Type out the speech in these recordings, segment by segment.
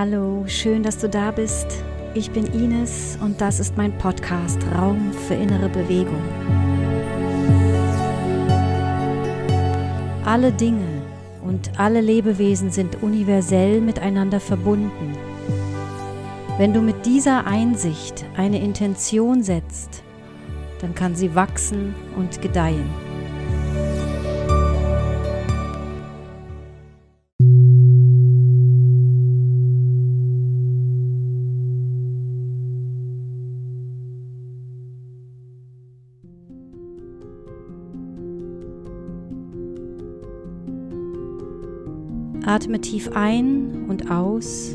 Hallo, schön, dass du da bist. Ich bin Ines und das ist mein Podcast Raum für innere Bewegung. Alle Dinge und alle Lebewesen sind universell miteinander verbunden. Wenn du mit dieser Einsicht eine Intention setzt, dann kann sie wachsen und gedeihen. Atme tief ein und aus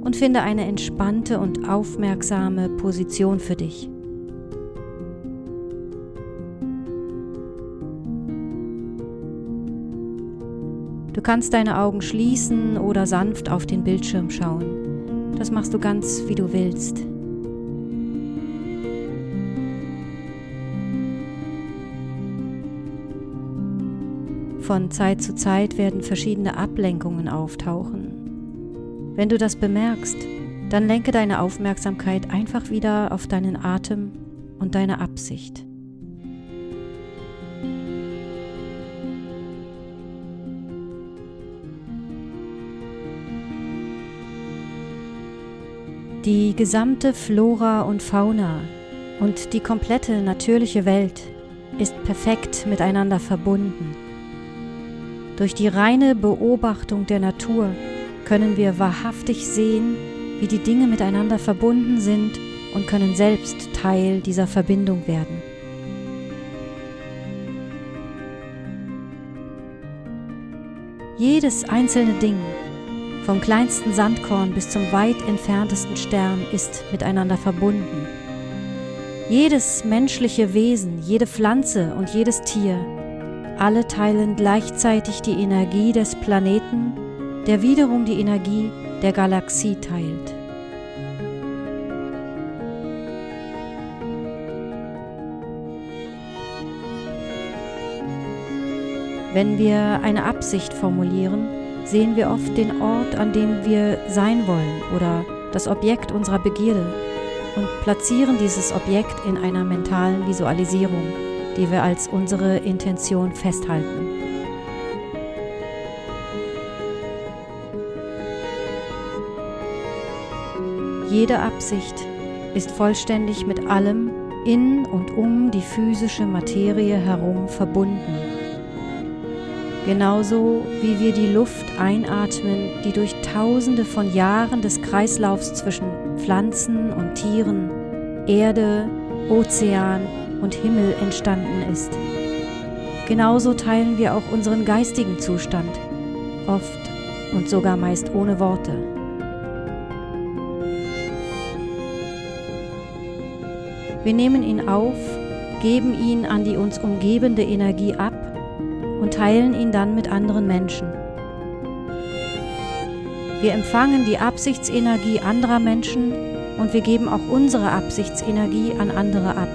und finde eine entspannte und aufmerksame Position für dich. Du kannst deine Augen schließen oder sanft auf den Bildschirm schauen. Das machst du ganz wie du willst. Von Zeit zu Zeit werden verschiedene Ablenkungen auftauchen. Wenn du das bemerkst, dann lenke deine Aufmerksamkeit einfach wieder auf deinen Atem und deine Absicht. Die gesamte Flora und Fauna und die komplette natürliche Welt ist perfekt miteinander verbunden. Durch die reine Beobachtung der Natur können wir wahrhaftig sehen, wie die Dinge miteinander verbunden sind und können selbst Teil dieser Verbindung werden. Jedes einzelne Ding, vom kleinsten Sandkorn bis zum weit entferntesten Stern, ist miteinander verbunden. Jedes menschliche Wesen, jede Pflanze und jedes Tier alle teilen gleichzeitig die Energie des Planeten, der wiederum die Energie der Galaxie teilt. Wenn wir eine Absicht formulieren, sehen wir oft den Ort, an dem wir sein wollen oder das Objekt unserer Begierde und platzieren dieses Objekt in einer mentalen Visualisierung die wir als unsere Intention festhalten. Jede Absicht ist vollständig mit allem in und um die physische Materie herum verbunden. Genauso wie wir die Luft einatmen, die durch tausende von Jahren des Kreislaufs zwischen Pflanzen und Tieren, Erde, Ozean und Himmel entstanden ist. Genauso teilen wir auch unseren geistigen Zustand, oft und sogar meist ohne Worte. Wir nehmen ihn auf, geben ihn an die uns umgebende Energie ab und teilen ihn dann mit anderen Menschen. Wir empfangen die Absichtsenergie anderer Menschen und wir geben auch unsere Absichtsenergie an andere ab.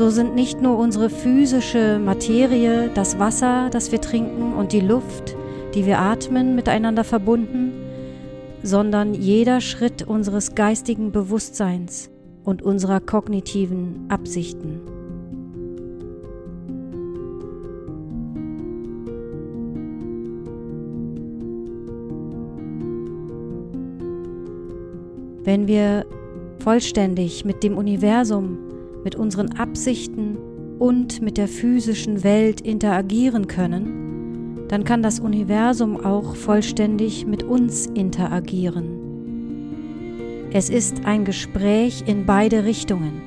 So sind nicht nur unsere physische Materie, das Wasser, das wir trinken und die Luft, die wir atmen, miteinander verbunden, sondern jeder Schritt unseres geistigen Bewusstseins und unserer kognitiven Absichten. Wenn wir vollständig mit dem Universum mit unseren Absichten und mit der physischen Welt interagieren können, dann kann das Universum auch vollständig mit uns interagieren. Es ist ein Gespräch in beide Richtungen,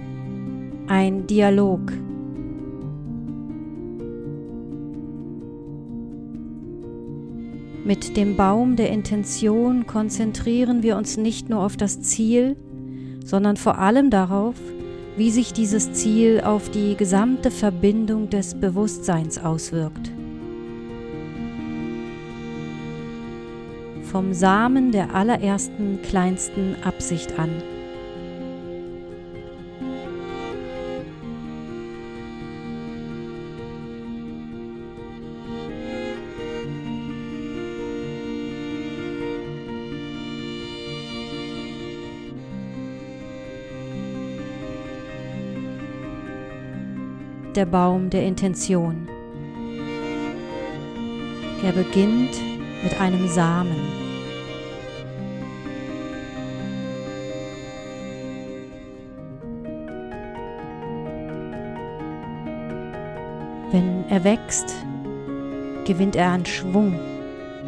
ein Dialog. Mit dem Baum der Intention konzentrieren wir uns nicht nur auf das Ziel, sondern vor allem darauf, wie sich dieses Ziel auf die gesamte Verbindung des Bewusstseins auswirkt. Vom Samen der allerersten kleinsten Absicht an der Baum der Intention. Er beginnt mit einem Samen. Wenn er wächst, gewinnt er an Schwung.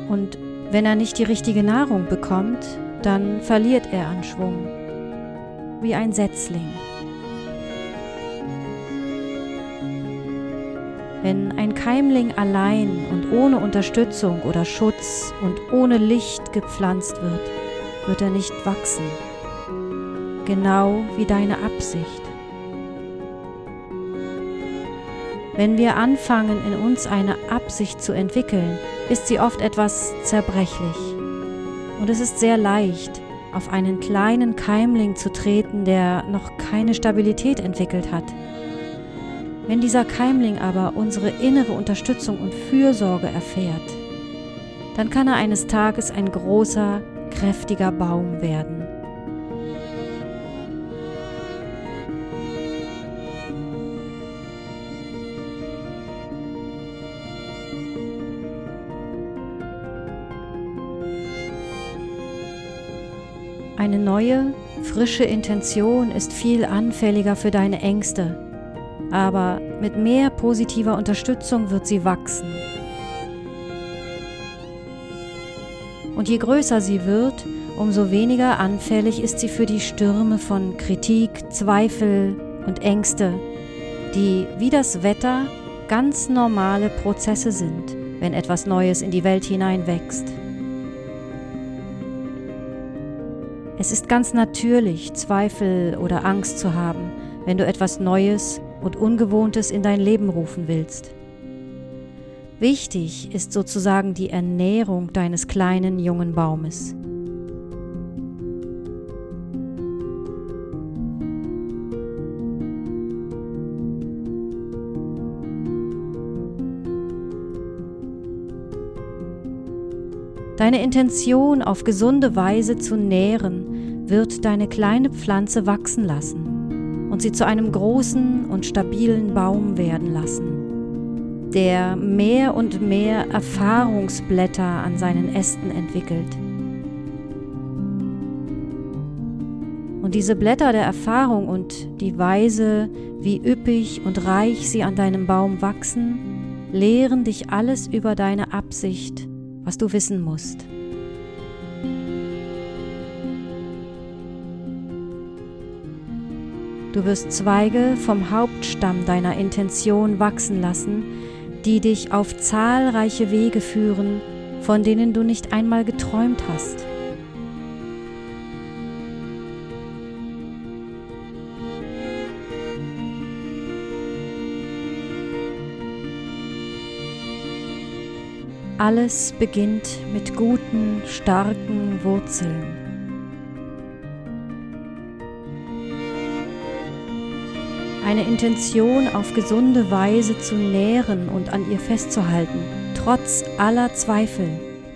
Und wenn er nicht die richtige Nahrung bekommt, dann verliert er an Schwung. Wie ein Setzling. Wenn ein Keimling allein und ohne Unterstützung oder Schutz und ohne Licht gepflanzt wird, wird er nicht wachsen. Genau wie deine Absicht. Wenn wir anfangen, in uns eine Absicht zu entwickeln, ist sie oft etwas zerbrechlich. Und es ist sehr leicht, auf einen kleinen Keimling zu treten, der noch keine Stabilität entwickelt hat. Wenn dieser Keimling aber unsere innere Unterstützung und Fürsorge erfährt, dann kann er eines Tages ein großer, kräftiger Baum werden. Eine neue, frische Intention ist viel anfälliger für deine Ängste, aber mit mehr positiver Unterstützung wird sie wachsen. Und je größer sie wird, umso weniger anfällig ist sie für die Stürme von Kritik, Zweifel und Ängste, die wie das Wetter ganz normale Prozesse sind, wenn etwas Neues in die Welt hineinwächst. Es ist ganz natürlich, Zweifel oder Angst zu haben, wenn du etwas Neues und Ungewohntes in dein Leben rufen willst. Wichtig ist sozusagen die Ernährung deines kleinen jungen Baumes. Deine Intention auf gesunde Weise zu nähren, wird deine kleine Pflanze wachsen lassen und sie zu einem großen und stabilen Baum werden lassen, der mehr und mehr Erfahrungsblätter an seinen Ästen entwickelt. Und diese Blätter der Erfahrung und die Weise, wie üppig und reich sie an deinem Baum wachsen, lehren dich alles über deine Absicht was du wissen musst. Du wirst Zweige vom Hauptstamm deiner Intention wachsen lassen, die dich auf zahlreiche Wege führen, von denen du nicht einmal geträumt hast. Alles beginnt mit guten, starken Wurzeln. Eine Intention auf gesunde Weise zu nähren und an ihr festzuhalten, trotz aller Zweifel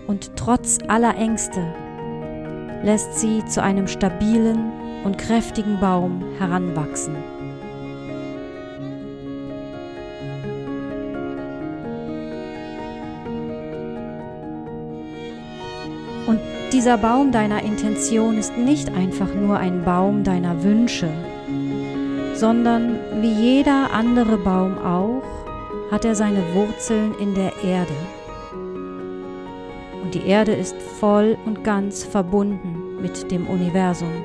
und trotz aller Ängste, lässt sie zu einem stabilen und kräftigen Baum heranwachsen. Und dieser Baum deiner Intention ist nicht einfach nur ein Baum deiner Wünsche, sondern wie jeder andere Baum auch, hat er seine Wurzeln in der Erde. Und die Erde ist voll und ganz verbunden mit dem Universum.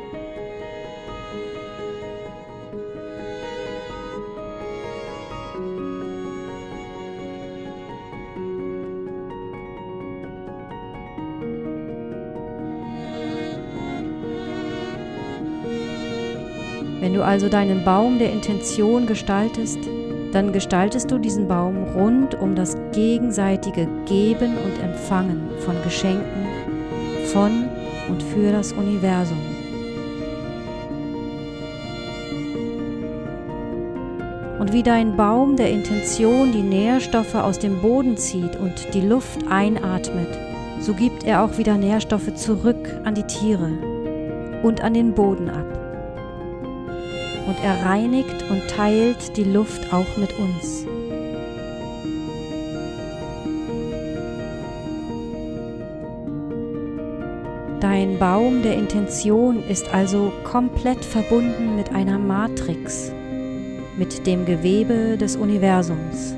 Wenn du also deinen Baum der Intention gestaltest, dann gestaltest du diesen Baum rund um das gegenseitige Geben und Empfangen von Geschenken von und für das Universum. Und wie dein Baum der Intention die Nährstoffe aus dem Boden zieht und die Luft einatmet, so gibt er auch wieder Nährstoffe zurück an die Tiere und an den Boden ab. Und er reinigt und teilt die Luft auch mit uns. Dein Baum der Intention ist also komplett verbunden mit einer Matrix, mit dem Gewebe des Universums.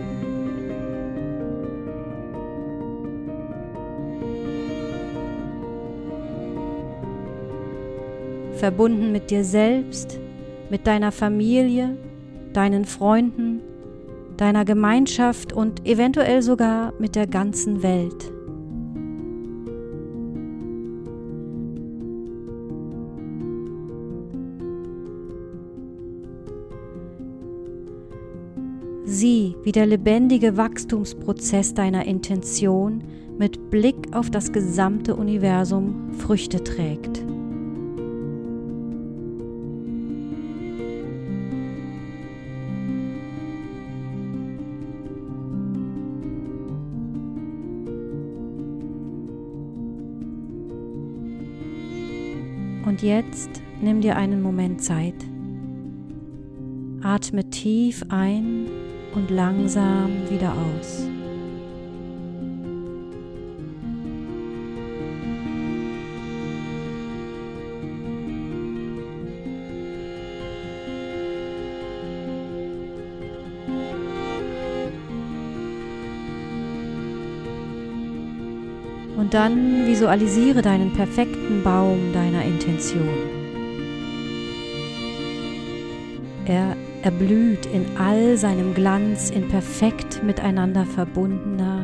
Verbunden mit dir selbst, mit deiner Familie, deinen Freunden, deiner Gemeinschaft und eventuell sogar mit der ganzen Welt. Sieh, wie der lebendige Wachstumsprozess deiner Intention mit Blick auf das gesamte Universum Früchte trägt. Und jetzt nimm dir einen Moment Zeit. Atme tief ein und langsam wieder aus. Und dann visualisiere deinen perfekten Baum deiner Intention. Er erblüht in all seinem Glanz in perfekt miteinander verbundener